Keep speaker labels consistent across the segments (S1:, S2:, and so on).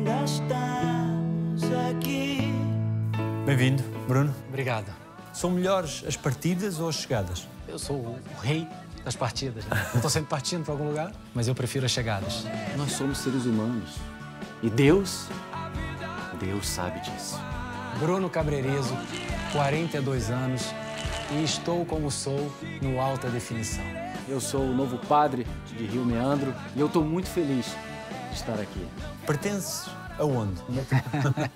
S1: ainda estamos aqui.
S2: Bem-vindo, Bruno.
S3: Obrigado.
S2: São melhores as partidas ou as chegadas?
S3: Eu sou o rei das partidas. Né? Eu tô sempre partindo para algum lugar, mas eu prefiro as chegadas.
S4: Nós somos seres humanos. E Deus, Deus sabe disso.
S3: Bruno Cabreirizo, 42 anos, e estou como sou no alta definição.
S4: Eu sou o novo padre de Rio Meandro e eu estou muito feliz estar aqui.
S2: Pertence aonde?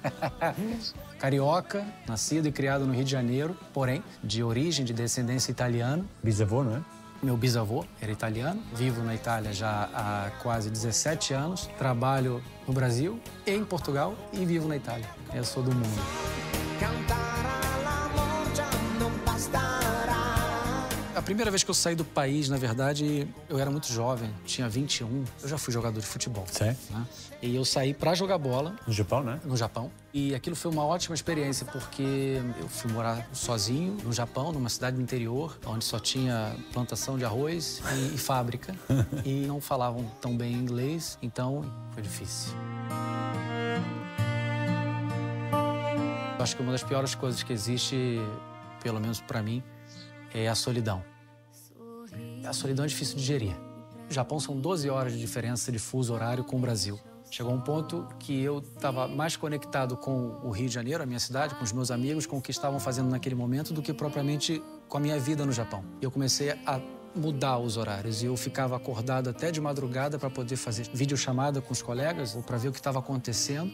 S3: Carioca, nascido e criado no Rio de Janeiro, porém de origem de descendência italiana.
S2: Bisavô, não é?
S3: Meu bisavô era italiano, vivo na Itália já há quase 17 anos, trabalho no Brasil e em Portugal e vivo na Itália. Eu sou do mundo. A primeira vez que eu saí do país, na verdade, eu era muito jovem, tinha 21. Eu já fui jogador de futebol.
S2: Sim.
S3: Né? E eu saí para jogar bola
S2: No Japão, não é?
S3: no Japão. E aquilo foi uma ótima experiência, porque eu fui morar sozinho no Japão, numa cidade do interior, onde só tinha plantação de arroz e, e fábrica. e não falavam tão bem inglês, então foi difícil. Acho que uma das piores coisas que existe, pelo menos para mim, é a solidão. A solidão é difícil de gerir. O Japão são 12 horas de diferença de fuso horário com o Brasil. Chegou um ponto que eu estava mais conectado com o Rio de Janeiro, a minha cidade, com os meus amigos, com o que estavam fazendo naquele momento, do que propriamente com a minha vida no Japão. Eu comecei a mudar os horários e eu ficava acordado até de madrugada para poder fazer videochamada com os colegas ou para ver o que estava acontecendo.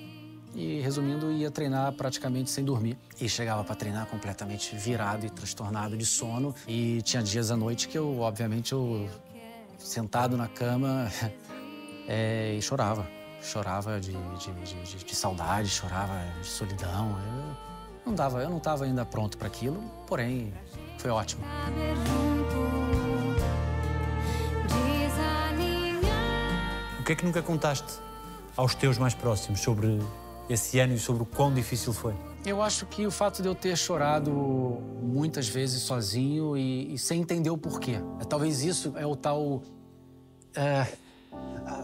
S3: E resumindo, ia treinar praticamente sem dormir. E chegava para treinar completamente virado e transtornado de sono. E tinha dias à noite que eu, obviamente, eu sentado na cama é, e chorava. Chorava de, de, de, de- de saudade, chorava de solidão. Eu não dava, eu não estava ainda pronto para aquilo, porém foi ótimo.
S2: O que é que nunca contaste aos teus mais próximos sobre esse ano e sobre o quão difícil foi?
S3: Eu acho que o fato de eu ter chorado muitas vezes sozinho e, e sem entender o porquê. É, Talvez isso é o tal. é,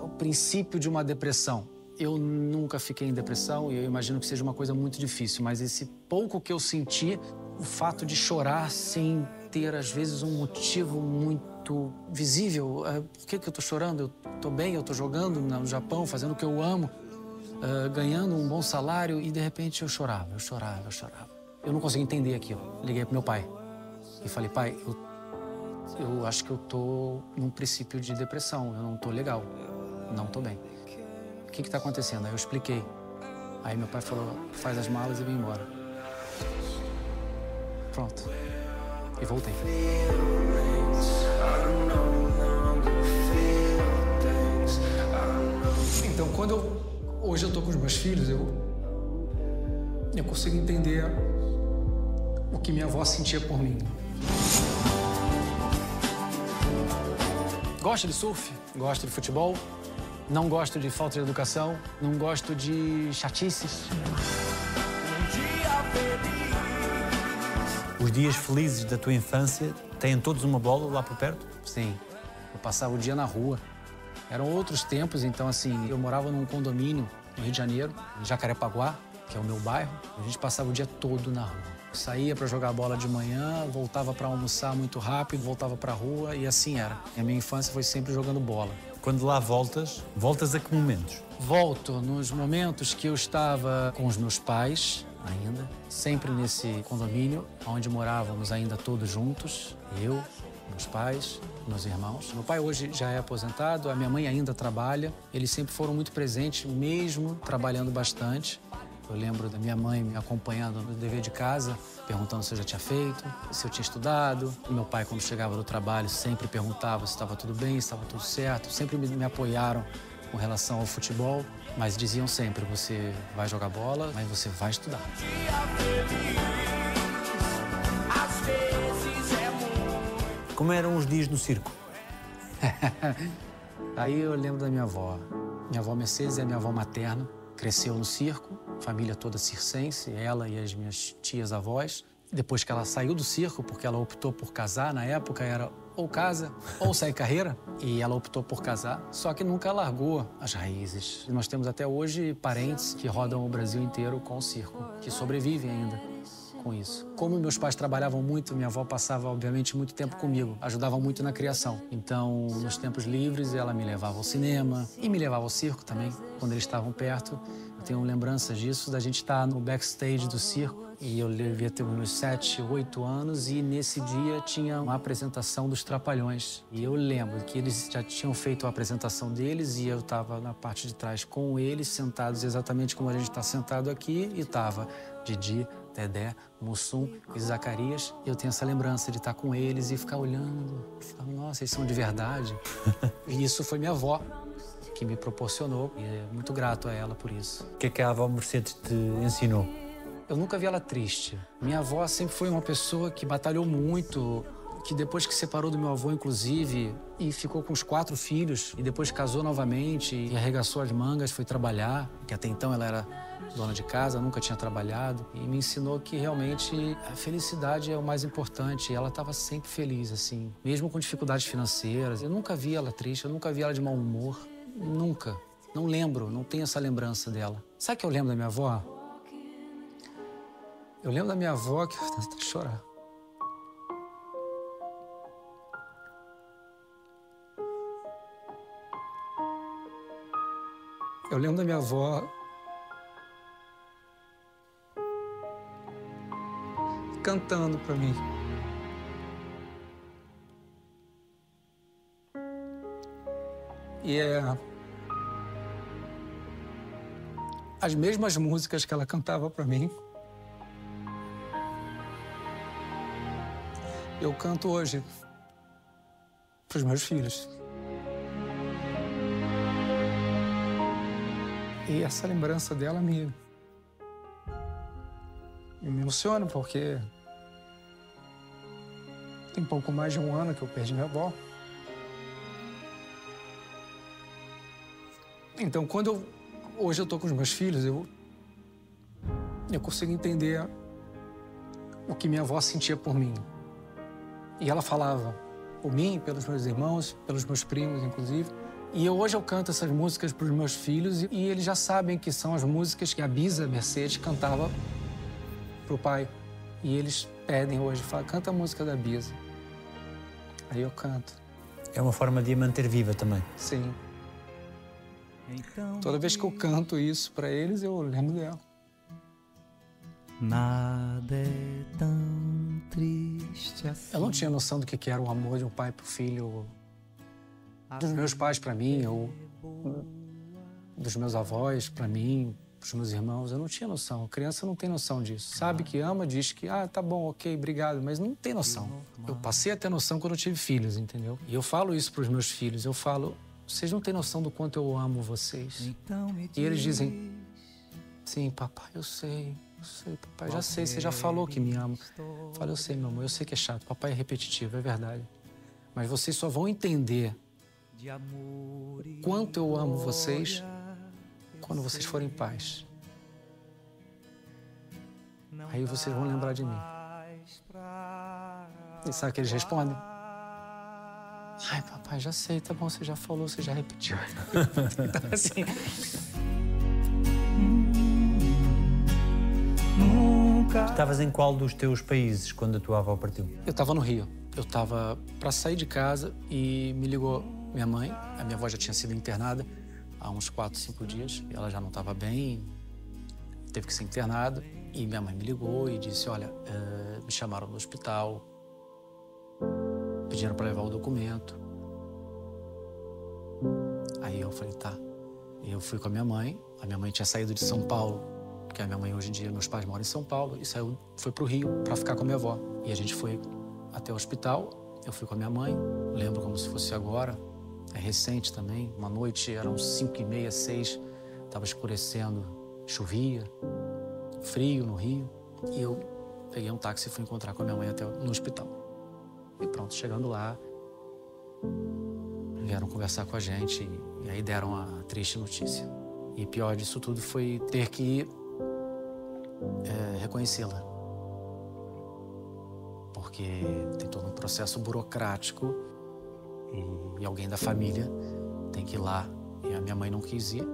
S3: o princípio de uma depressão. Eu nunca fiquei em depressão e eu imagino que seja uma coisa muito difícil, mas esse pouco que eu senti, o fato de chorar sem ter, às vezes, um motivo muito visível. É, por que, que eu tô chorando? Eu tô bem, eu tô jogando no Japão, fazendo o que eu amo ah, ganhando um bom salário e de repente eu chorava, eu chorava, eu chorava. Eu não conseguia entender aquilo. Liguei pro meu pai e falei, pai, eu, eu acho que eu tô num princípio de depressão, eu não tô legal, não tô bem. O que que tá acontecendo? Aí eu expliquei. Aí meu pai falou, faz as malas e vem embora. Pronto. E voltei. Então, quando eu hoje eu tô com os meus filhos, eu eu consigo entender o que minha avó sentia por mim. Gosto de surf, gosto de futebol, não gosto de falta de educação, não gosto de chatices.
S2: Os dias felizes da tua infância têm todos uma bola lá por perto?
S3: Sim, eu passava o dia na rua. Eram outros tempos, então assim, eu morava num condomínio no Rio de Janeiro, em Jacarepaguá, que é o meu bairro. A gente passava o dia todo na rua. Saía para jogar bola de manhã, voltava para almoçar muito rápido, voltava para a rua e assim era. A minha infância foi sempre jogando bola.
S2: Quando lá voltas, voltas a que momentos?
S3: Volto nos momentos que eu estava com os meus pais, ainda, sempre nesse condomínio, onde morávamos ainda todos juntos, eu, meus pais, meus irmãos. Meu pai hoje já é aposentado, a minha mãe ainda trabalha. Eles sempre foram muito presentes, mesmo trabalhando bastante. Eu lembro da minha mãe me acompanhando no dever de casa, perguntando se eu já tinha feito, se eu tinha estudado. Meu pai, quando chegava do trabalho, sempre perguntava se estava tudo bem, se estava tudo certo. Sempre me, me apoiaram com relação ao futebol, mas diziam sempre: você vai jogar bola, mas você vai estudar.
S2: Como eram os dias no circo?
S3: Aí eu lembro da minha avó. Minha avó Mercedes é minha avó materna. Cresceu no circo, família toda circense, ela e as minhas tias avós. Depois que ela saiu do circo, porque ela optou por casar, na época era ou casa ou sai carreira. E ela optou por casar, só que nunca largou as raízes. Nós temos até hoje parentes que rodam o Brasil inteiro com o circo, que sobrevivem ainda com isso. Como meus pais trabalhavam muito, minha avó passava, obviamente, muito tempo comigo, ajudava muito na criação. Então, nos tempos livres, ela me levava ao cinema e me levava ao circo também, quando eles estavam perto. Eu tenho lembranças disso, da gente estar no backstage do circo e eu devia ter uns 7, 8 anos e nesse dia tinha uma apresentação dos Trapalhões. E eu lembro que eles já tinham feito a apresentação deles e eu estava na parte de trás com eles, sentados exatamente como a gente está sentado aqui e estava Didi, Dedé, Mussum e Zacarias. Eu tenho essa lembrança de estar com eles e ficar olhando, falar, nossa, eles são de verdade. e isso foi minha avó que me proporcionou e é muito grato a ela por isso.
S2: O que é que a avó Mercedes te ensinou?
S3: Eu nunca vi ela triste. Minha avó sempre foi uma pessoa que batalhou muito, que depois que separou do meu avô, inclusive, e ficou com os quatro filhos, e depois casou novamente e arregaçou as mangas, foi trabalhar, que até então ela era dona de casa, nunca tinha trabalhado, e me ensinou que realmente a felicidade é o mais importante. Ela estava sempre feliz, assim, mesmo com dificuldades financeiras. Eu nunca vi ela triste, eu nunca vi ela de mau humor, nunca. Não lembro, não tenho essa lembrança dela. Sabe o que eu lembro da minha avó? Eu lembro da minha avó que. Até chorar. Eu lembro da minha avó. Cantando para mim. E é. As mesmas músicas que ela cantava para mim. eu canto hoje para os meus filhos. E essa lembrança dela me, me emociona, porque tem pouco mais de um ano que eu perdi minha avó. Então, quando eu, hoje eu estou com os meus filhos, eu, eu consigo entender o que minha avó sentia por mim. E ela falava por mim, pelos meus irmãos, pelos meus primos, inclusive. E eu, hoje eu canto essas músicas para os meus filhos e, e eles já sabem que são as músicas que a Bisa Mercedes cantava para o pai. E eles pedem hoje, falam, canta a música da Bisa. Aí eu canto.
S2: É uma forma de a manter viva também.
S3: Sim. Toda vez que eu canto isso para eles, eu lembro dela.
S1: Nada é tão triste assim.
S3: Eu não tinha noção do que era o amor de um pai pro filho, dos meus pais para mim, ou dos meus avós para mim, pros meus irmãos. Eu não tinha noção. A criança não tem noção disso. Sabe que ama, diz que, ah, tá bom, ok, obrigado, mas não tem noção. Eu passei a ter noção quando eu tive filhos, entendeu? E eu falo isso pros meus filhos. Eu falo, vocês não têm noção do quanto eu amo vocês.
S1: Então
S3: e eles dizem, sim, papai, eu sei. Eu sei, papai, já sei, você já falou que me ama. Eu falo, eu sei, meu amor, eu sei que é chato. Papai é repetitivo, é verdade. Mas vocês só vão entender quanto eu amo vocês quando vocês forem pais. Aí vocês vão lembrar de mim. E sabe o que eles respondem? Ai, papai, já sei, tá bom, você já falou, você já repetiu. então, assim,
S2: Estavas em qual dos teus países quando a tua avó partiu?
S3: Eu estava no Rio. Eu estava para sair de casa e me ligou minha mãe. A minha avó já tinha sido internada há uns 4, 5 dias. Ela já não estava bem, teve que ser internada. E minha mãe me ligou e disse: Olha, uh, me chamaram no hospital, pediram para levar o documento. Aí eu falei: Tá. Eu fui com a minha mãe. A minha mãe tinha saído de São Paulo porque a minha mãe hoje em dia, meus pais moram em São Paulo, e saiu, foi para o Rio para ficar com a minha avó. E a gente foi até o hospital, eu fui com a minha mãe, lembro como se fosse agora, é recente também, uma noite, eram cinco e meia, seis, estava escurecendo, chovia, frio no Rio, e eu peguei um táxi e fui encontrar com a minha mãe até no hospital. E pronto, chegando lá, vieram conversar com a gente e aí deram a triste notícia. E pior disso tudo foi ter que é, reconhecê-la. porque tem todo um processo burocrático e, alguém da família tem que ir lá. E a minha mãe não quis ir.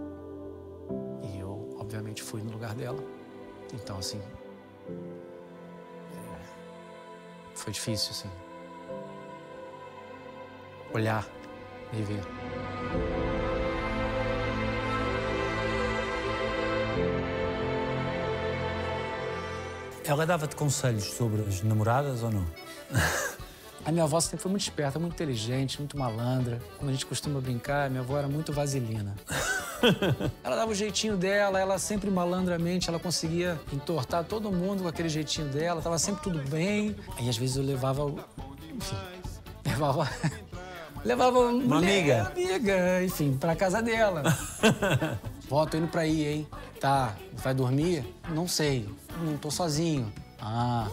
S3: E eu, obviamente, fui no lugar dela. Então, assim. é, foi difícil, assim. Olhar e ver.
S2: Ela dava-te conselhos sobre as namoradas ou não?
S3: A minha avó sempre foi muito esperta, muito inteligente, muito malandra. Como a gente costuma brincar, minha avó era muito vaselina. ela dava o jeitinho dela, ela sempre malandramente, ela conseguia entortar todo mundo com aquele jeitinho dela, tava sempre tudo bem. Aí às vezes eu levava, o- enfim, levava levava uma
S2: amiga.
S3: amiga, enfim, pra casa dela. Vó, tô indo pra aí, hein? Tá, vai dormir? Não sei, não tô sozinho. Ah,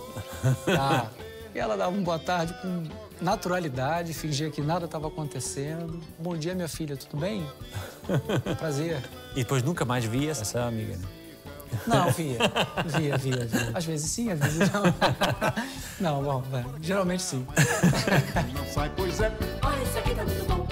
S3: tá. E ela dava um boa tarde com naturalidade, fingia que nada estava acontecendo. Bom dia, minha filha, tudo bem? Prazer.
S2: E depois nunca mais via essa amiga, né?
S3: Não, via. Via, via, via. Às vezes sim, às vezes não. Não, bom, geralmente sim.
S5: Olha, isso aqui tá muito bom.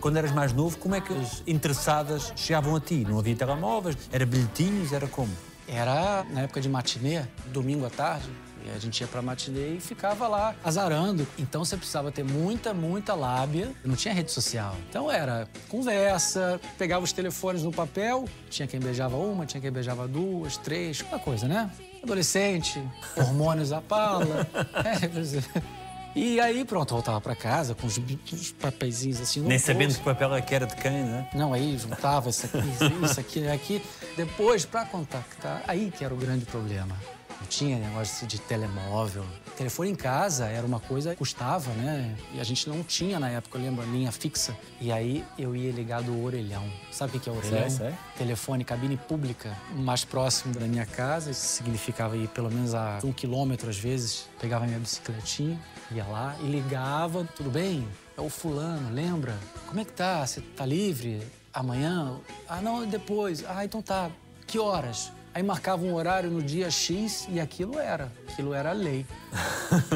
S2: Quando eras mais novo, como é que as interessadas chegavam a ti? Não havia telemóveis? Era bilhetinhos? Era como?
S3: Era na época de matinê, domingo à tarde. E a gente ia pra matinê e ficava lá azarando. Então você precisava ter muita, muita lábia. Não tinha rede social. Então era conversa, pegava os telefones no papel, tinha quem beijava uma, tinha quem beijava duas, três, aquela coisa, né? Adolescente, hormônios à pala. É. E aí, pronto, voltava pra casa com os, os papeizinhos assim no
S2: Nem sabendo que papel que era de quem, né?
S3: Não, aí juntava isso aqui, isso aqui, aqui. Depois, para contactar, aí que era o grande problema. Não tinha negócio de telemóvel. Telefone em casa era uma coisa que custava, né? E a gente não tinha na época, eu lembro, linha fixa. E aí eu ia ligar do orelhão. Sabe o que é orelhão?
S2: Sei, sei.
S3: Telefone, cabine pública, mais próximo da minha casa. Isso significava ir pelo menos a um quilômetro às vezes. Pegava minha bicicletinha, ia lá e ligava. Tudo bem? É o fulano, lembra? Como é que tá? Você tá livre? Amanhã? Ah, não, depois. Ah, então tá. Que horas? Aí marcava um horário no dia X e aquilo era. Aquilo era lei.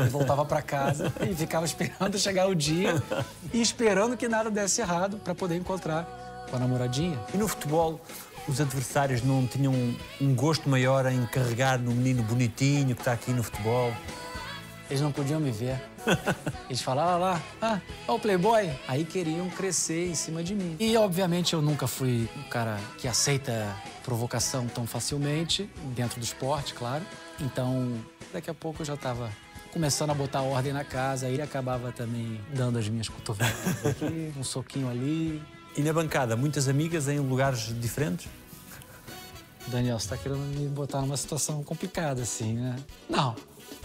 S3: E voltava pra casa e ficava esperando chegar o dia e esperando que nada desse errado para poder encontrar com a namoradinha.
S2: E no futebol, os adversários não tinham um gosto maior em carregar no menino bonitinho que está aqui no futebol?
S3: Eles não podiam me ver. Eles falavam lá, ah, ó o playboy. Aí queriam crescer em cima de mim. E, obviamente, eu nunca fui um cara que aceita provocação tão facilmente, dentro do esporte, claro. Então, daqui a pouco eu já estava começando a botar ordem na casa. Aí ele acabava também dando as minhas cotoveladas aqui, um soquinho ali.
S2: E na bancada, muitas amigas em lugares diferentes?
S3: Daniel, você tá querendo me botar numa situação complicada, assim, né? Não.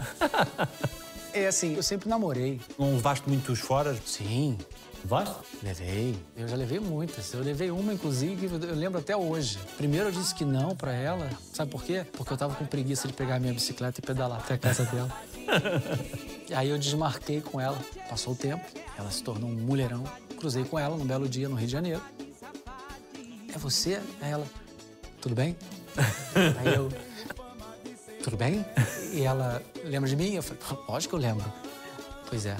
S3: É assim, eu sempre namorei.
S2: Não levaste muitos fora?
S3: Sim,
S2: Levaste?
S3: Levei. Eu já levei muitas. Eu levei uma, inclusive, eu lembro até hoje. Primeiro eu disse que não pra ela. Sabe por quê? Porque eu tava com preguiça de pegar a minha bicicleta e pedalar até a casa dela. E aí eu desmarquei com ela. Passou o tempo, ela se tornou um mulherão. Cruzei com ela num belo dia no Rio de Janeiro. É você? Aí ela, tudo bem? Aí eu, tudo bem? E ela, lembra de mim? Eu falei, lógico que eu lembro. Pois é.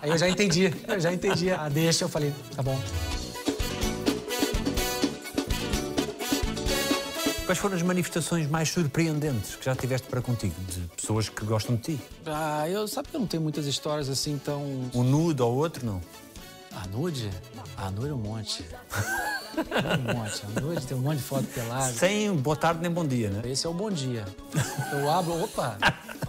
S3: Aí eu já entendi, eu já entendi a deixa, eu falei, tá bom.
S2: Quais foram as manifestações mais surpreendentes que já tiveste para contigo? De pessoas que gostam de ti?
S3: Ah, eu sabe que eu não tenho muitas histórias assim tão.
S2: Um nude ou outro, não?
S3: A nude? A nude é um monte. Um monte. A nude tem um monte de foto pelada.
S2: Sem boa tarde nem bom dia, né?
S3: Esse é o bom dia. Eu abro, opa!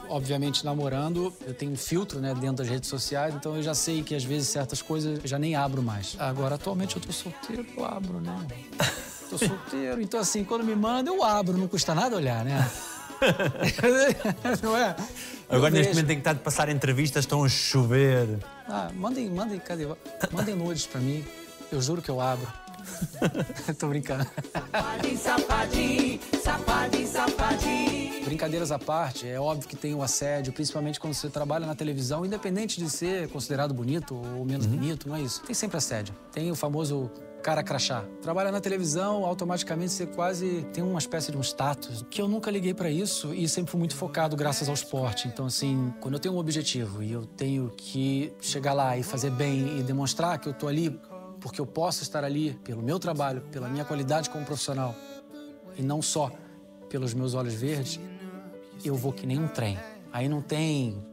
S3: Obviamente, namorando, eu tenho um filtro né, dentro das redes sociais, então eu já sei que às vezes certas coisas eu já nem abro mais. Agora, atualmente, eu tô solteiro, eu abro, né? Tô solteiro, então assim, quando me manda, eu abro, não custa nada olhar, né? não é? Eu
S2: Agora, neste momento, tem que estar de passar entrevistas, estão a chover.
S3: Ah, mandem, mandem, cadê? Mandem nudes pra mim. Eu juro que eu abro. Tô brincando.
S5: Safadinho, safadinho, safadinho.
S3: Brincadeiras à parte, é óbvio que tem o assédio, principalmente quando você trabalha na televisão, independente de ser considerado bonito ou menos bonito, não é isso. Tem sempre assédio. Tem o famoso cara crachá. Trabalhar na televisão, automaticamente você quase tem uma espécie de um status. Que eu nunca liguei para isso e sempre fui muito focado graças ao esporte. Então, assim, quando eu tenho um objetivo e eu tenho que chegar lá e fazer bem e demonstrar que eu tô ali porque eu posso estar ali pelo meu trabalho, pela minha qualidade como profissional e não só pelos meus olhos verdes, eu vou que nem um trem. Aí não tem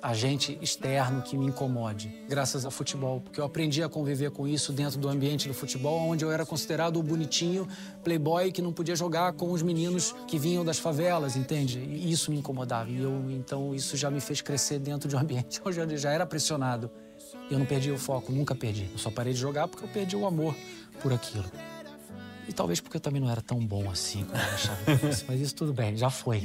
S3: agente externo que me incomode, graças ao futebol, porque eu aprendi a conviver com isso dentro do ambiente do futebol, onde eu era considerado o bonitinho playboy que não podia jogar com os meninos que vinham das favelas, entende? E isso me incomodava. E eu, então, isso já me fez crescer dentro de um ambiente onde eu já era pressionado. E eu não perdi o foco, nunca perdi. Eu só parei de jogar porque eu perdi o amor por aquilo. E talvez porque eu também não era tão bom assim como eu achava que fosse. Mas isso tudo bem, já foi.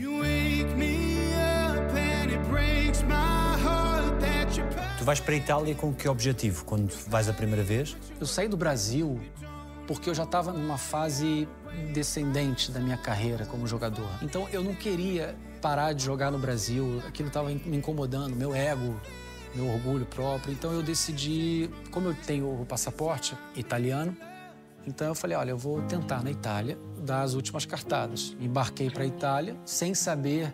S2: Tu vais para a Itália com que objetivo quando vais a primeira vez?
S3: Eu saí do Brasil porque eu já estava numa fase descendente da minha carreira como jogador. Então eu não queria parar de jogar no Brasil, aquilo estava me incomodando, meu ego, meu orgulho próprio. Então eu decidi, como eu tenho o passaporte italiano, então eu falei, olha, eu vou tentar na Itália dar as últimas cartadas. Embarquei para a Itália sem saber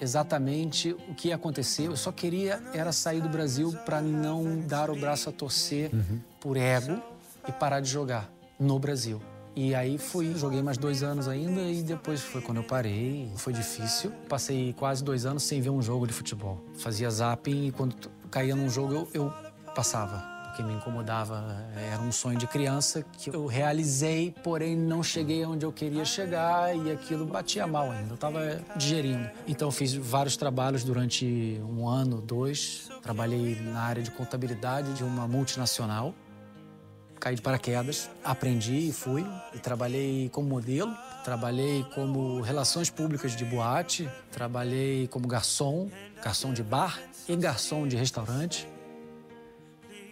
S3: exatamente o que ia acontecer. Eu só queria era sair do Brasil para não dar o braço a torcer por ego e parar de jogar no Brasil. E aí fui, joguei mais dois anos ainda e depois foi quando eu parei. Foi difícil. Passei quase dois anos sem ver um jogo de futebol. Fazia zapping e quando caía num jogo eu, eu passava. Porque me incomodava. Era um sonho de criança que eu realizei, porém não cheguei onde eu queria chegar e aquilo batia mal ainda. Eu estava digerindo. Então fiz vários trabalhos durante um ano, dois. Trabalhei na área de contabilidade de uma multinacional caí de paraquedas, aprendi e fui. E trabalhei como modelo, trabalhei como relações públicas de boate, trabalhei como garçom, garçom de bar e garçom de restaurante.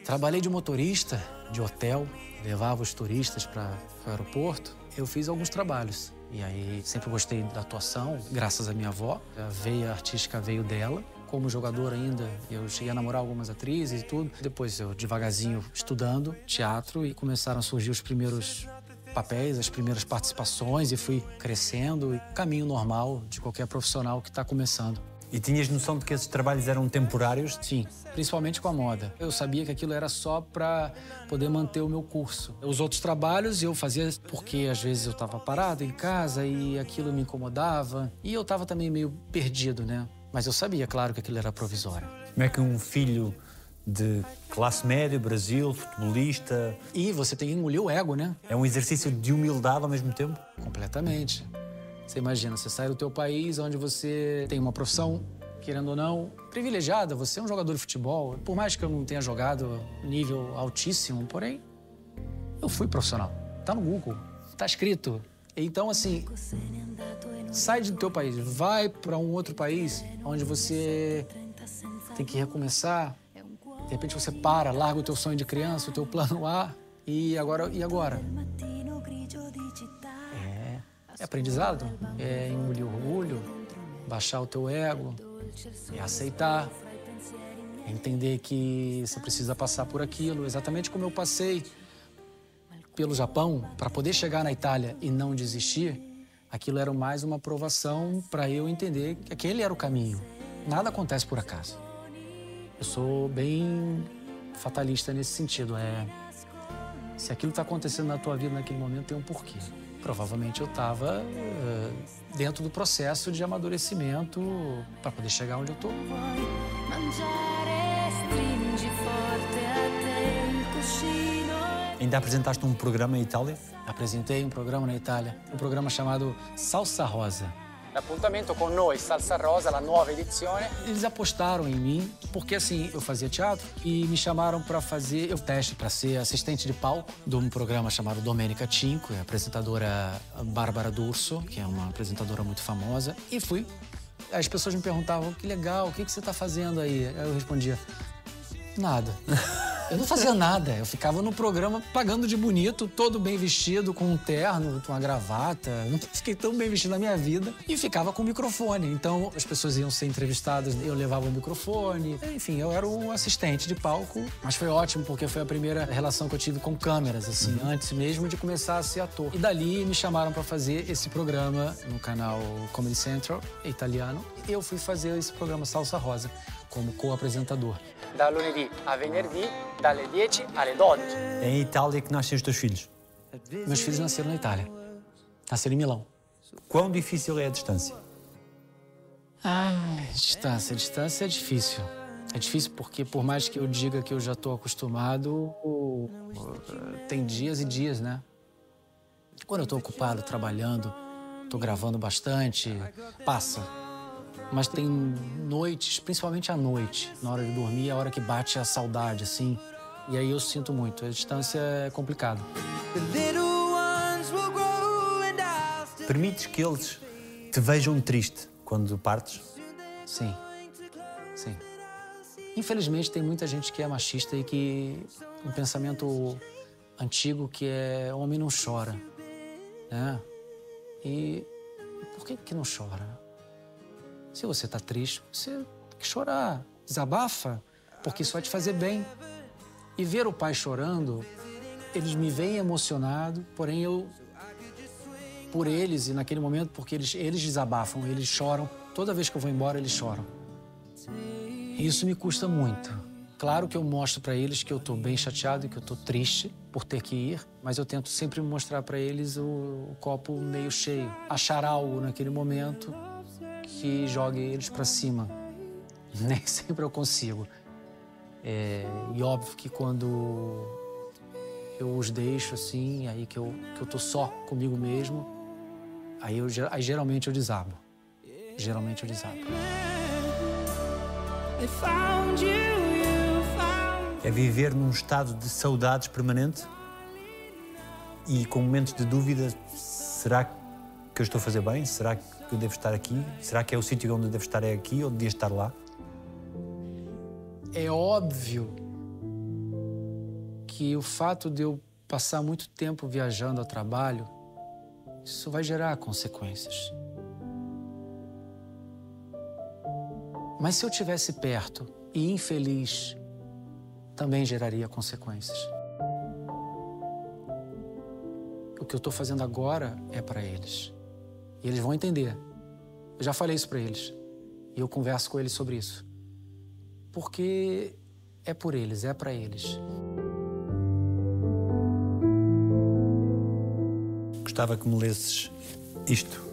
S3: Trabalhei de motorista de hotel, levava os turistas para o aeroporto. Eu fiz alguns trabalhos. E aí sempre gostei da atuação, graças à minha avó. A veia artística veio dela. Como jogador ainda, eu cheguei a namorar algumas atrizes e tudo. Depois eu devagarzinho estudando teatro e começaram a surgir os primeiros papéis, as primeiras participações e fui crescendo. Caminho normal de qualquer profissional que está começando.
S2: E tinhas noção de que esses trabalhos eram temporários?
S3: Sim, principalmente com a moda. Eu sabia que aquilo era só para poder manter o meu curso. Os outros trabalhos eu fazia porque às vezes eu estava parado em casa e aquilo me incomodava. E eu estava também meio perdido, né? Mas eu sabia, claro, que aquilo era provisório.
S2: Como é que um filho de classe média, Brasil, futebolista,
S3: E você tem que engolir o ego, né?
S2: é um exercício de humildade ao mesmo tempo?
S3: Completamente. Você imagina, você sai do teu país onde você tem uma profissão, querendo ou não, privilegiada. Você é um jogador de futebol. Por mais que eu não tenha jogado nível altíssimo, porém, eu fui profissional. Tá no Google, tá escrito. Então, assim, sai do teu país, vai para um outro país onde você tem que recomeçar. De repente você para, larga o teu sonho de criança, o teu plano A e agora e agora? É, é aprendizado, é engolir o orgulho, baixar o teu ego, é aceitar, é entender que você precisa passar por aquilo, exatamente como eu passei pelo Japão para poder chegar na Itália e não desistir. Aquilo era mais uma provação para eu entender que aquele era o caminho. Nada acontece por acaso. Eu sou bem fatalista nesse sentido. É se aquilo está acontecendo na tua vida naquele momento tem um porquê. Provavelmente eu estava dentro do processo de amadurecimento para poder chegar onde eu estou.
S2: Ainda apresentaste um programa em Itália?
S3: Apresentei um programa na Itália, um programa chamado Salsa Rosa.
S6: L'appuntamento con noi, Salsa Rosa, la nuova edizione.
S3: Eles apostaram em mim porque assim eu fazia teatro e me chamaram para fazer o teste para ser assistente de palco de um programa chamado Domenica Cinco, a apresentadora Bárbara D'Urso, que é uma apresentadora muito famosa, e fui. As pessoas me perguntavam que legal, o que que você está fazendo? Aí eu respondia nada. Eu não fazia nada, eu ficava no programa pagando de bonito, todo bem vestido, com um terno, com uma gravata. Eu não fiquei tão bem vestido na minha vida e ficava com o microfone. Então as pessoas iam ser entrevistadas, eu levava o microfone. Enfim, eu era um assistente de palco, mas foi ótimo porque foi a primeira relação que eu tive com câmeras, assim, antes mesmo de começar a ser ator. E dali me chamaram para fazer esse programa no canal Comedy Central, italiano. Eu fui fazer esse programa Salsa Rosa como co-apresentador.
S6: Da lunedì a venerdì, dalle 10 alle 12.
S2: É em Itália que nascem os teus filhos.
S3: Meus filhos nasceram na Itália. Nasceram em Milão.
S2: Quão difícil é a distância?
S3: Ah, distância. Distância é difícil. É difícil porque, por mais que eu diga que eu já estou acostumado, tem dias e dias, né? Quando eu estou ocupado trabalhando, estou gravando bastante, passa. Mas tem noites, principalmente à noite, na hora de dormir, é a hora que bate a saudade, assim. E aí eu sinto muito. A distância é complicado.
S2: Permites que eles te vejam triste quando partes?
S3: Sim. Sim. Infelizmente, tem muita gente que é machista e que um pensamento antigo que é homem não chora, né? E por que que não chora? Se você tá triste, você tem que chorar, desabafa, porque isso vai te fazer bem. E ver o pai chorando, eles me veem emocionado, porém eu por eles e naquele momento porque eles eles desabafam, eles choram. Toda vez que eu vou embora, eles choram. Isso me custa muito. Claro que eu mostro para eles que eu tô bem chateado que eu tô triste por ter que ir, mas eu tento sempre mostrar para eles o, o copo meio cheio, achar algo naquele momento que jogue eles para cima. Nem sempre eu consigo. É, e óbvio que quando eu os deixo assim, aí que eu, que eu tô só comigo mesmo, aí, eu, aí geralmente eu desabo. Geralmente eu desabo.
S2: É viver num estado de saudades permanente e com momentos de dúvida: será que eu estou a fazer bem? Será que eu devo estar aqui? Será que é o sítio onde eu devo estar é aqui ou devia estar lá?
S3: É óbvio que o fato de eu passar muito tempo viajando ao trabalho, isso vai gerar consequências. Mas se eu tivesse perto e infeliz, também geraria consequências. O que eu estou fazendo agora é para eles. E eles vão entender. Eu já falei isso para eles. E eu converso com eles sobre isso porque é por eles, é para eles.
S2: Gostava que me lesses isto.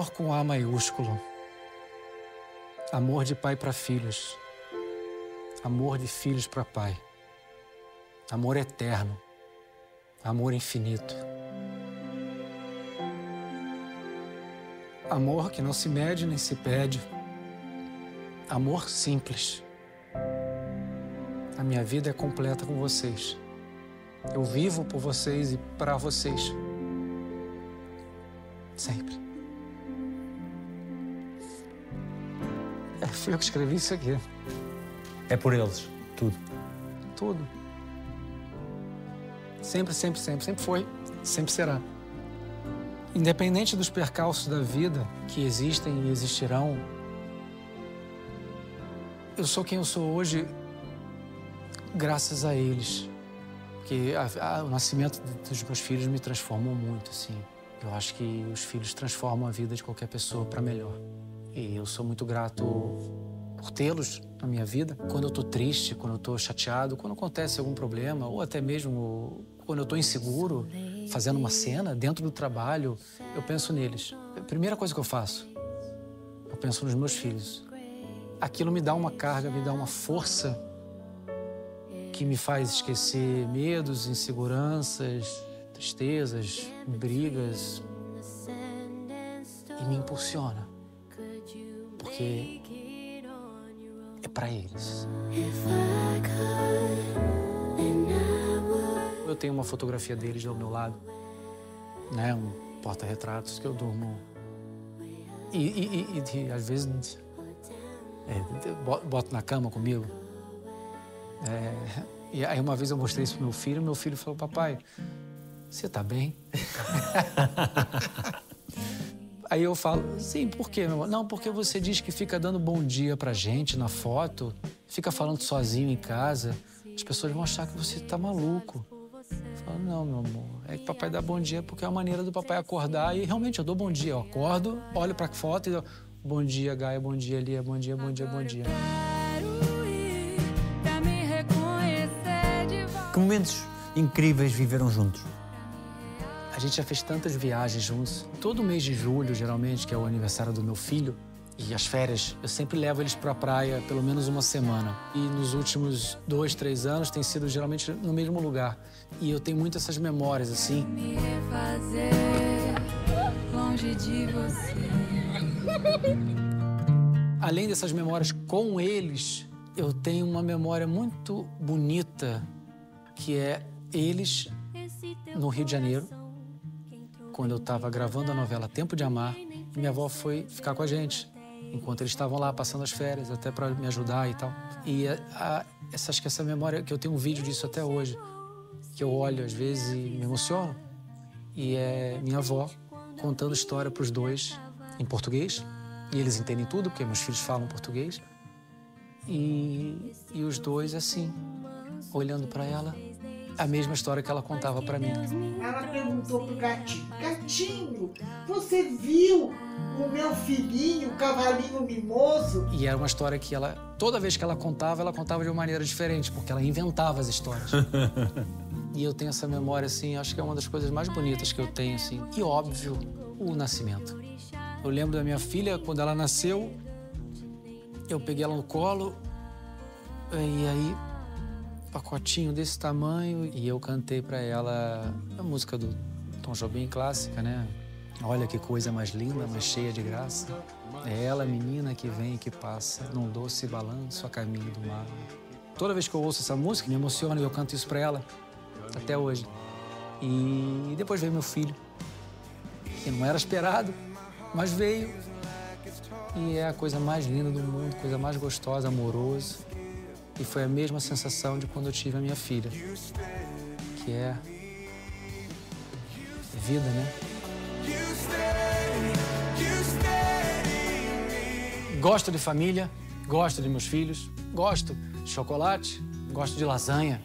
S3: Amor com A maiúsculo. Amor de pai para filhos. Amor de filhos para pai. Amor eterno. Amor infinito. Amor que não se mede nem se pede. Amor simples. A minha vida é completa com vocês. Eu vivo por vocês e para vocês. Sempre. Fui eu que escrevi isso aqui.
S2: É por eles, tudo.
S3: Tudo. Sempre, sempre, sempre, sempre foi, sempre será. Independente dos percalços da vida que existem e existirão, eu sou quem eu sou hoje graças a eles. Porque a- a- o nascimento dos meus filhos me transformou muito, assim. Eu acho que os filhos transformam a vida de qualquer pessoa para melhor. E eu sou muito grato por tê-los na minha vida. Quando eu tô triste, quando eu tô chateado, quando acontece algum problema, ou até mesmo quando eu tô inseguro, fazendo uma cena dentro do trabalho, eu penso neles. A primeira coisa que eu faço, eu penso nos meus filhos. Aquilo me dá uma carga, me dá uma força que me faz esquecer medos, inseguranças, tristezas, brigas e me impulsiona. Porque é para eles. Eu tenho uma fotografia deles ao meu lado, né? Um porta-retratos que eu durmo. E, e- e- e, às vezes é, bo- boto na cama comigo. É, e aí uma vez eu mostrei isso pro meu filho, meu filho falou, papai, você tá bem? Aí eu falo, sim, por quê, meu amor? Não, porque você diz que fica dando bom dia pra gente na foto, fica falando sozinho em casa, as pessoas vão achar que você tá maluco. Eu falo, não, meu amor, é que papai dá bom dia porque é a maneira do papai acordar e realmente eu dou bom dia. Eu acordo, olho pra foto e dou bom dia, Gaia, bom dia, Lia, bom dia, bom dia, bom dia.
S2: Que momentos incríveis viveram juntos?
S3: A gente já fez tantas viagens juntos. Todo mês de julho, geralmente, que é o aniversário do meu filho, e as férias, eu sempre levo eles pra praia pelo menos uma semana. E nos últimos dois, três anos tem sido geralmente no mesmo lugar. E eu tenho muito essas memórias, assim.
S7: Me longe de você.
S3: Além dessas memórias com eles, eu tenho uma memória muito bonita, que é eles no Rio de Janeiro, quando eu estava gravando a novela Tempo de Amar, e minha avó foi ficar com a gente, enquanto eles estavam lá passando as férias, até para me ajudar e tal. E a, essa, acho que essa memória, que eu tenho um vídeo disso até hoje, que eu olho às vezes e me emociono, e é minha avó contando história para os dois em português, e eles entendem tudo, porque meus filhos falam português, e, e os dois assim, olhando para ela, a mesma história que ela contava para mim.
S8: Ela perguntou pro gatinho: Gatinho, você viu o meu filhinho, o cavalinho mimoso?
S3: E era uma história que ela, toda vez que ela contava, ela contava de uma maneira diferente, porque ela inventava as histórias. e eu tenho essa memória, assim, acho que é uma das coisas mais bonitas que eu tenho, assim. E óbvio, o nascimento. Eu lembro da minha filha, quando ela nasceu, eu peguei ela no colo, e aí, pacotinho desse tamanho, e eu cantei pra ela a música do Tom Jobim clássica, né? Olha que coisa mais linda, mais cheia de graça. É ela, menina, que vem e que passa, num doce balanço a caminho do mar. Toda vez que eu ouço essa música, me emociona e eu canto isso pra ela, até hoje. E depois veio meu filho. E não era esperado, mas veio. E é a coisa mais linda do mundo, coisa mais gostosa, amoroso. E foi a mesma sensação de quando eu tive a minha filha, que é vida, né? Gosto de família, gosto de meus filhos, gosto de chocolate, gosto de lasanha.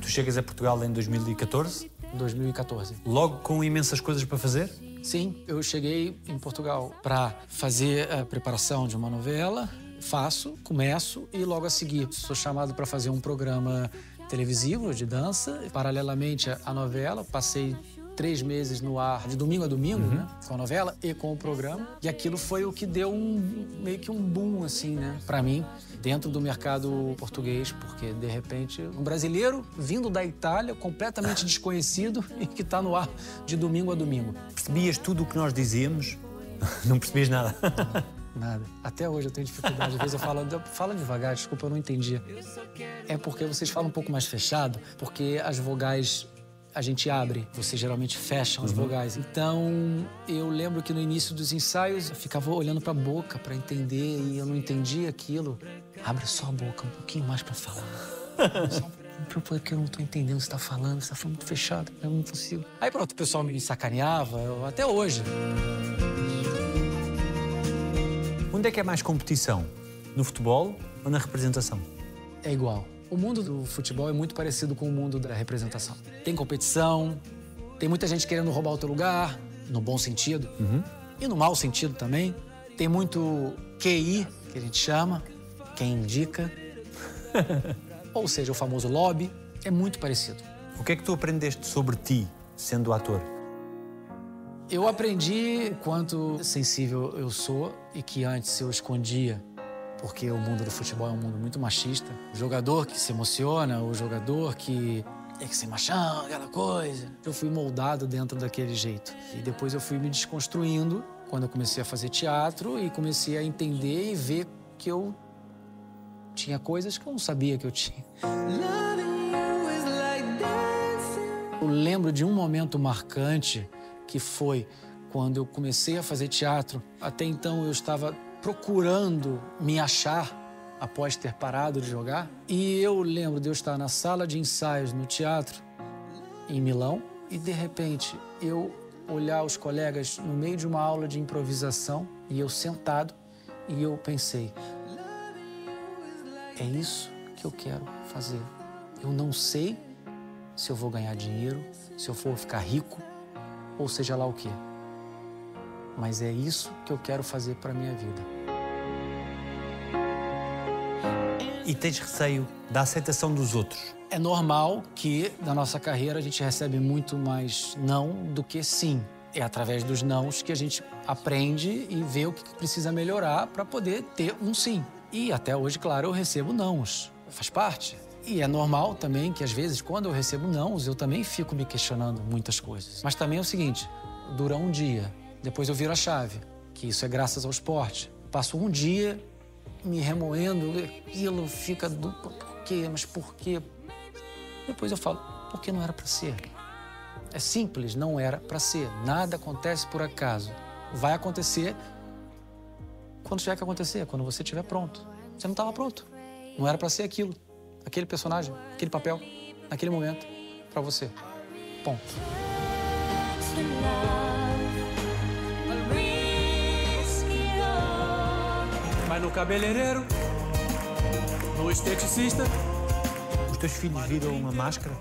S2: Tu chegas a Portugal em 2014,
S3: 2014.
S2: logo com imensas coisas para fazer?
S3: Sim, eu cheguei em Portugal para fazer a preparação de uma novela, faço, começo e logo a seguir sou chamado para fazer um programa televisivo de dança. Paralelamente à novela, passei três meses no ar, de domingo a domingo, né? Com a novela e com o programa. E aquilo foi o que deu um meio que um boom, assim, né? Para mim, dentro do mercado português, porque de repente um brasileiro vindo da Itália, completamente desconhecido e que está no ar de domingo a domingo.
S2: Percebias tudo o que nós dizíamos? Não percebias nada.
S3: Nada. Até hoje eu tenho dificuldade. Às vezes eu falo, fala devagar, desculpa, eu não entendi. É porque vocês falam um pouco mais fechado, porque as vogais a gente abre, vocês geralmente fecham as vogais. Então, eu lembro que no início dos ensaios eu ficava olhando pra boca pra entender e eu não entendia aquilo. Abre só a boca um pouquinho mais pra falar. Só porque eu não tô entendendo o que você tá falando, você tá falando muito fechado, eu não consigo. Aí pronto, o pessoal me sacaneava, eu- até hoje.
S2: Onde é que é mais competição? No futebol ou na representação?
S3: é igual. O mundo do futebol é muito parecido com o mundo da representação. Tem competição, tem muita gente querendo roubar o teu lugar, no bom sentido, e no mau sentido também. Tem muito QI, que a gente chama, quem indica. Ou seja, o famoso lobby. É muito parecido.
S2: O que é que tu aprendeste sobre ti, sendo ator?
S3: Eu aprendi o quanto sensível eu sou e que antes eu escondia, porque o mundo do futebol é um mundo muito machista. O jogador que se emociona, o jogador que tem que ser machão, aquela coisa. Eu fui moldado dentro daquele jeito. E depois eu fui me desconstruindo quando eu comecei a fazer teatro e comecei a entender e ver que eu tinha coisas que eu não sabia que eu tinha. Eu lembro de um momento marcante que foi quando eu comecei a fazer teatro. Até então eu estava procurando me achar após ter parado de jogar. E eu lembro de eu estar na sala de ensaios no teatro em Milão e de repente eu olhar os colegas no meio de uma aula de improvisação e eu sentado e eu pensei: é isso que eu quero fazer. Eu não sei se eu vou ganhar dinheiro, se eu vou ficar rico, ou seja lá o quê. Mas é isso que eu quero fazer para minha vida.
S2: E tens receio da aceitação dos outros?
S3: É normal que na nossa carreira a gente recebe muito mais não do que sim. É através dos nãos que a gente aprende e vê o que precisa melhorar para poder ter um sim. E até hoje, claro, eu recebo nãos. Faz parte. E é normal também que às vezes, quando eu recebo nãos, eu também fico me questionando muitas coisas. Mas também é o seguinte: dura um dia, depois eu viro a chave, que isso é graças ao esporte. Passo um dia me remoendo, aquilo fica do por quê? Mas por quê? Depois eu falo, porque não era para ser. É simples, não era para ser. Nada acontece por acaso. Vai acontecer quando tiver que acontecer, quando você estiver pronto. Você não estava pronto. Não era para ser aquilo, aquele personagem, aquele papel, naquele momento, para você. Ponto.
S9: Vai no cabeleireiro, no esteticista.
S2: Os teus filhos viram uma máscara?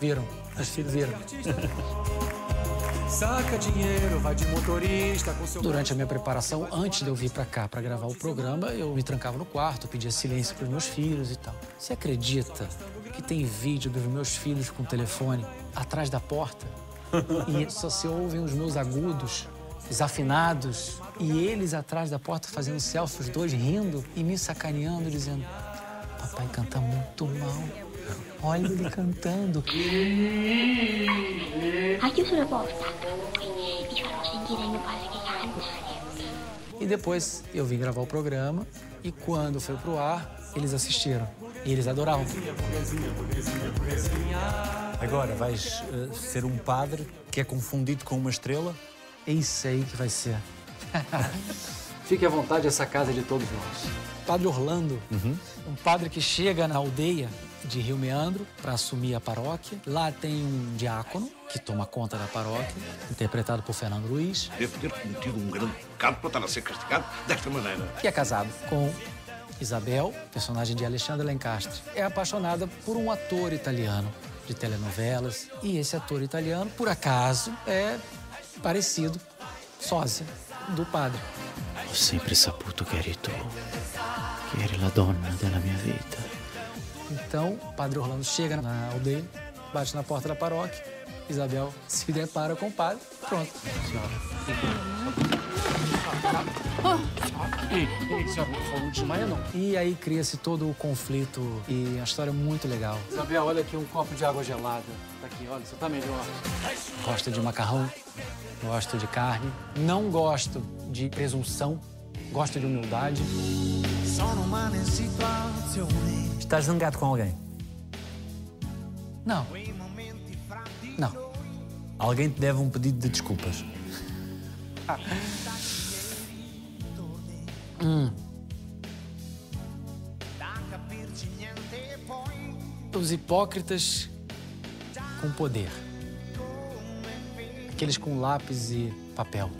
S3: Viram, os filhos viram.
S9: Saca dinheiro, vai de motorista com seu.
S3: Durante a minha preparação, antes de eu vir para cá para gravar o programa, eu me trancava no quarto, pedia silêncio para meus filhos e tal. Você acredita que tem vídeo dos meus filhos com o telefone atrás da porta? E só se ouvem os meus agudos, desafinados, e eles atrás da porta fazendo selfie, os dois rindo e me sacaneando, dizendo: Papai canta muito mal. Olha ele cantando. E depois eu vim gravar o programa e quando foi pro ar, eles assistiram. E eles adoravam.
S2: Agora vais eh, ser um padre que é confundido com uma estrela?
S3: É isso aí que vai ser.
S4: Fique à vontade, essa casa é de todos nós.
S3: Padre Orlando, um padre que chega na aldeia de Rio Meandro para assumir a paróquia. Lá tem um diácono que toma conta da paróquia, interpretado por Fernando Luiz,
S10: Devo ter cometido um grande pecado para estar a ser castigado desta maneira.
S3: que é casado com Isabel, personagem de Alexandre Lencastre. É apaixonada por um ator italiano de telenovelas. E esse ator italiano, por acaso, é parecido, sósia, do padre.
S1: Ho sempre saputo tu, che eri la donna della mia vita.
S3: Então, o padre Orlando chega na aldeia, bate na porta da paróquia, Isabel se depara com o padre, pronto. E aí cria-se todo o conflito e é uma história muito legal.
S4: Isabel, olha aqui um copo de água gelada. Tá aqui, olha, você tá melhor.
S3: Gosto de macarrão, gosto de carne, não gosto de presunção, gosto de humildade.
S2: Estás zangado com alguém?
S3: Não. Não.
S2: Alguém te deve um pedido de desculpas.
S3: Os hipócritas com poder. Aqueles com lápis e papel.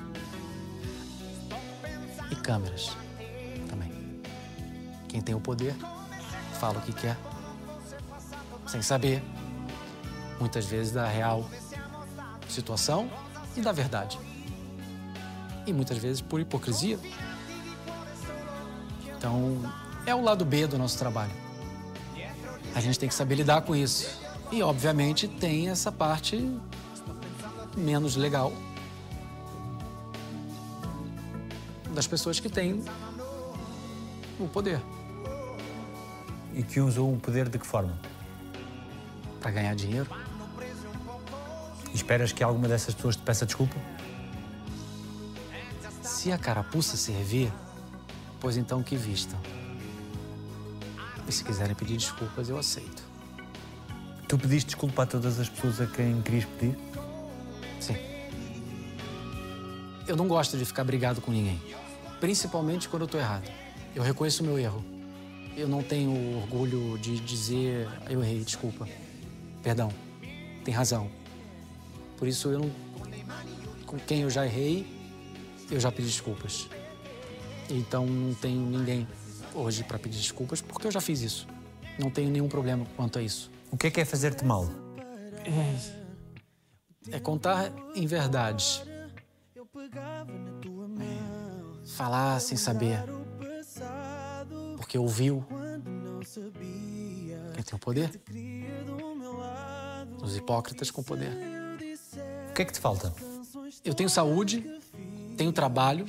S3: E câmeras também. Quem tem o poder fala o que quer, sem saber, muitas vezes, da real situação e da verdade. E muitas vezes por hipocrisia. Então, é o lado B do nosso trabalho. A gente tem que saber lidar com isso. E, obviamente, tem essa parte menos legal das pessoas que têm o poder
S2: E que usam o poder de que forma?
S3: para ganhar dinheiro.
S2: E esperas que alguma dessas pessoas te peça desculpa?
S3: Se a carapuça servir, pois então que vistam. E se quiserem pedir desculpas, eu aceito.
S2: Tu pediste desculpa a todas as pessoas a quem querias pedir?
S3: Sim. Eu não gosto de ficar brigado com ninguém, principalmente quando eu tô errado. Eu reconheço o meu erro. Eu não tenho orgulho de dizer eu errei, desculpa. Perdão. Tem razão. Por isso eu não com quem eu já errei, eu já pedi desculpas. Então não tenho ninguém hoje para pedir desculpas porque eu já fiz isso. Não tenho nenhum problema quanto a isso.
S2: O que é que é fazer-te mal?
S3: É contar em verdades. É falar sem saber. Porque ouviu. Quem tem o poder? Os hipócritas com poder.
S2: O que é que te falta?
S3: Eu tenho saúde, tenho trabalho.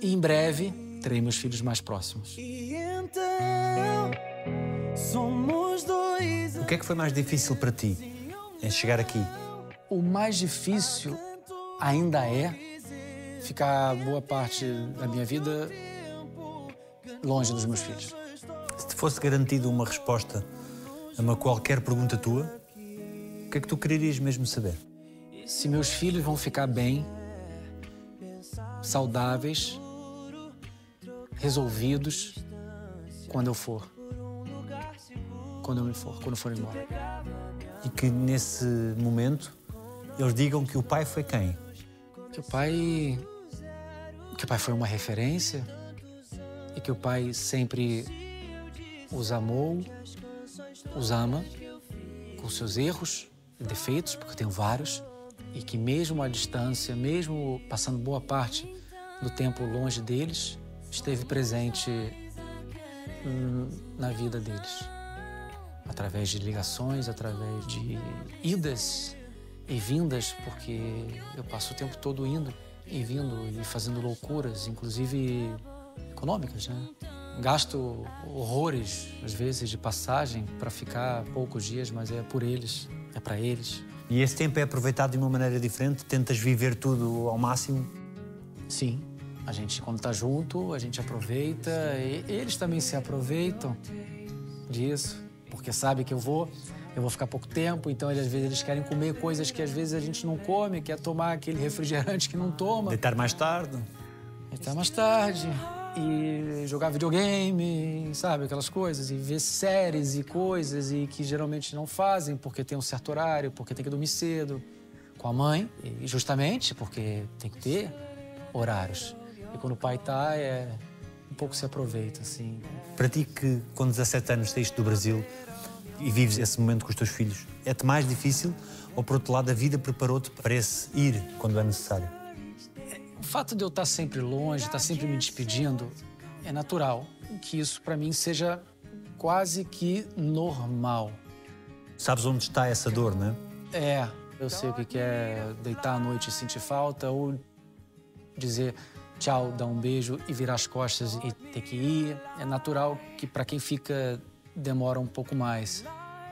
S3: E em breve terei meus filhos mais próximos.
S2: O que é que foi mais difícil para ti em chegar aqui?
S3: O mais difícil ainda é ficar boa parte da minha vida longe dos meus filhos.
S2: Se te fosse garantido uma resposta a uma qualquer pergunta tua, o que é que tu quererias mesmo saber?
S3: Se meus filhos vão ficar bem, saudáveis, resolvidos quando eu for. Quando eu me for, quando for embora.
S2: E que nesse momento eles digam que o pai foi quem?
S3: Que o pai. Que o pai foi uma referência e que o pai sempre os amou, os ama, com seus erros e defeitos, porque tenho vários, e que mesmo à distância, mesmo passando boa parte do tempo longe deles, esteve presente hum, na vida deles. Através de ligações, através de idas e vindas, porque eu passo o tempo todo indo e vindo e fazendo loucuras, inclusive econômicas, né? Gasto horrores, às vezes, de passagem para ficar poucos dias, mas é por eles, é para eles.
S2: E esse tempo é aproveitado de uma maneira diferente? Tentas viver tudo ao máximo?
S3: Sim. A gente, quando tá junto, a gente aproveita. E eles também se aproveitam disso, porque sabe que eu vou, eu vou ficar pouco tempo, então às vezes eles querem comer coisas que às vezes a gente não come, quer tomar aquele refrigerante que não toma.
S2: Deitar mais tarde?
S3: Deitar mais tarde e jogar videogame, sabe, aquelas coisas, e ver séries e coisas e que geralmente não fazem porque tem um certo horário, porque tem que dormir cedo com a mãe, e justamente porque tem que ter horários. E quando o pai tá, é um pouco se aproveita, assim.
S2: Para ti que com 17 anos saíste do Brasil e vives esse momento com os teus filhos, é-te mais difícil ou por outro lado a vida preparou-te para esse ir quando é necessário?
S3: O fato de eu estar sempre longe, estar sempre me despedindo, é natural que isso para mim seja quase que normal.
S2: Sabes onde está essa dor, né?
S3: É, eu sei o que é deitar à noite e sentir falta ou dizer tchau, dar um beijo e virar as costas e ter que ir. É natural que para quem fica demora um pouco mais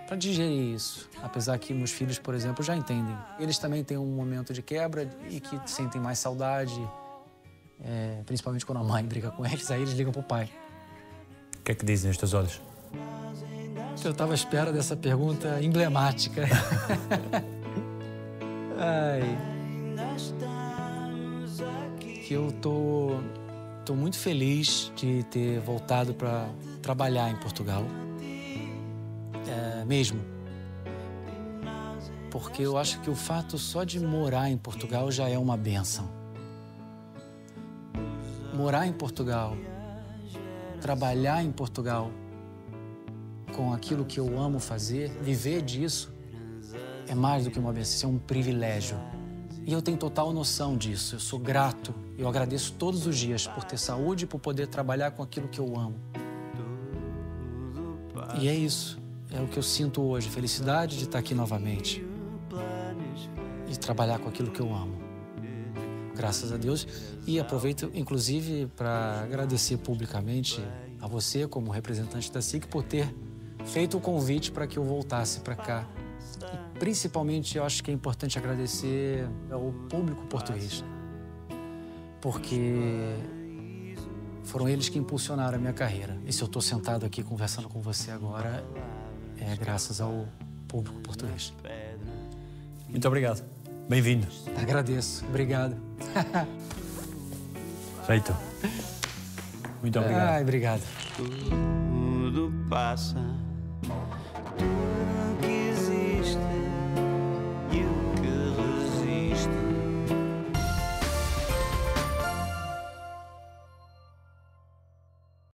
S3: para digerir isso. Apesar que meus filhos, por exemplo, já entendem. Eles também têm um momento de quebra e que sentem mais saudade, é, principalmente quando a mãe briga com eles, aí eles ligam pro pai.
S2: O que é que dizem os teus olhos?
S3: Eu estava à espera dessa pergunta emblemática. Ai. Que eu tô, tô muito feliz de ter voltado para trabalhar em Portugal. É, mesmo. Porque eu acho que o fato só de morar em Portugal já é uma benção. Morar em Portugal, trabalhar em Portugal, com aquilo que eu amo fazer, viver disso, é mais do que uma benção, é um privilégio. E eu tenho total noção disso. Eu sou grato, eu agradeço todos os dias por ter saúde e por poder trabalhar com aquilo que eu amo. E é isso, é o que eu sinto hoje, felicidade de estar aqui novamente e trabalhar com aquilo que eu amo. Graças a Deus. E aproveito, inclusive, para agradecer publicamente a você, como representante da SIC, por ter feito o convite para que eu voltasse para cá. E principalmente, eu acho que é importante agradecer ao público português. porque foram eles que impulsionaram a minha carreira. E se eu estou sentado aqui conversando com você agora, é graças ao público português.
S2: Muito obrigado. Bem-vindo.
S3: Agradeço. Obrigado.
S2: Feito. Muito obrigado.
S3: Ai, obrigado.
S1: Tudo passa